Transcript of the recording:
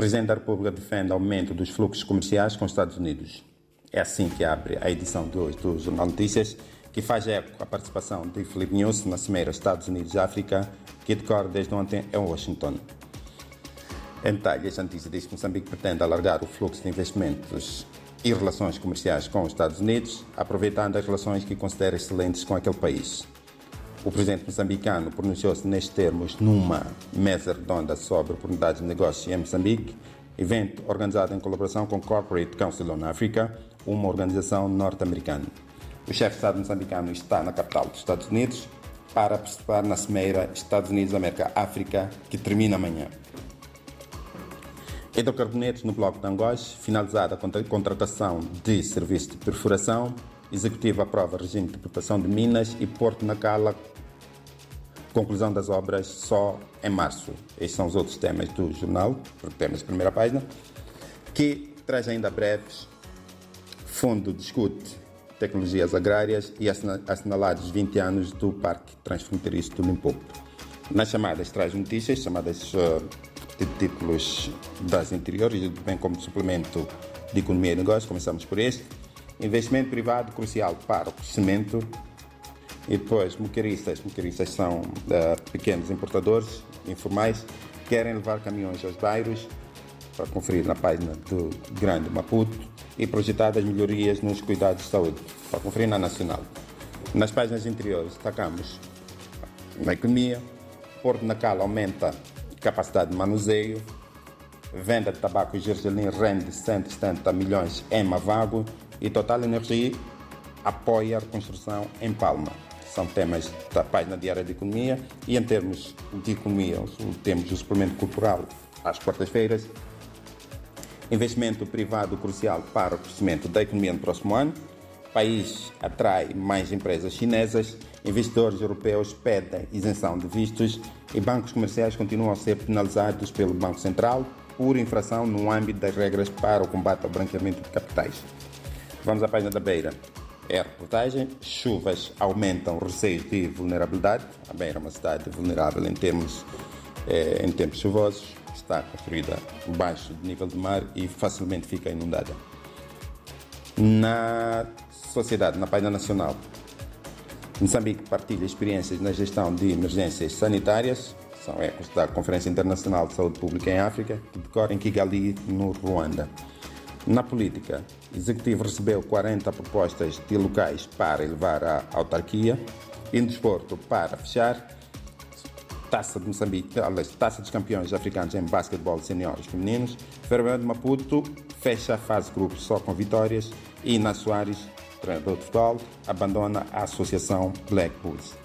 Presidente da República defende aumento dos fluxos comerciais com os Estados Unidos. É assim que abre a edição de hoje do Jornal Notícias, que faz eco à participação de Felipe News na Cimeira Estados Unidos-África, que decorre desde ontem em Washington. Em detalhe, esta notícia diz que Moçambique pretende alargar o fluxo de investimentos e relações comerciais com os Estados Unidos, aproveitando as relações que considera excelentes com aquele país. O presidente moçambicano pronunciou-se nestes termos numa mesa redonda sobre oportunidades de negócio em Moçambique, evento organizado em colaboração com Corporate Council on Africa, uma organização norte-americana. O chefe de Estado moçambicano está na capital dos Estados Unidos para participar na cimeira Estados Unidos-América-África, que termina amanhã. Hidrocarbonetos no bloco de Angós, finalizada a contratação de serviço de perfuração, Executivo aprova regime de importação de minas e Porto na Cala, conclusão das obras só em março. Estes são os outros temas do jornal, temas de primeira página, que traz ainda breves. Fundo discute tecnologias agrárias e assinalados 20 anos do Parque Transfronteiriço do Limpopo. Nas chamadas traz notícias, chamadas uh, de títulos das interiores, bem como suplemento de economia e negócios, começamos por este. Investimento privado crucial para o crescimento. E depois, moqueiristas. Moqueiristas são uh, pequenos importadores informais que querem levar caminhões aos bairros para conferir na página do Grande Maputo e projetadas melhorias nos cuidados de saúde para conferir na Nacional. Nas páginas interiores destacamos na economia, Porto Nacal aumenta capacidade de manuseio, venda de tabaco e gergelim rende 170 milhões em Mavago e Total Energia apoia a reconstrução em Palma. São temas da página diária de economia e em termos de economia temos o suplemento cultural às quartas-feiras, investimento privado crucial para o crescimento da economia no próximo ano, país atrai mais empresas chinesas, investidores europeus pedem isenção de vistos. E bancos comerciais continuam a ser penalizados pelo Banco Central por infração no âmbito das regras para o combate ao branqueamento de capitais. Vamos à página da Beira. É a reportagem. Chuvas aumentam receios de vulnerabilidade. A Beira é uma cidade vulnerável em termos eh, em tempos chuvosos. Está construída baixo do nível do mar e facilmente fica inundada. Na sociedade, na página nacional, Moçambique partilha experiências na gestão de emergências sanitárias. São ecos da Conferência Internacional de Saúde Pública em África, que decorre em Kigali, no Ruanda. Na política, o Executivo recebeu 40 propostas de locais para elevar a autarquia. E no desporto, para fechar, Taça de Moçambique, aliás, Taça dos Campeões Africanos em Basquetebol Seniores Femininos. Ferroviário de Maputo fecha a fase grupo só com vitórias. E na Soares, treinador de futebol, abandona a associação Black Bulls.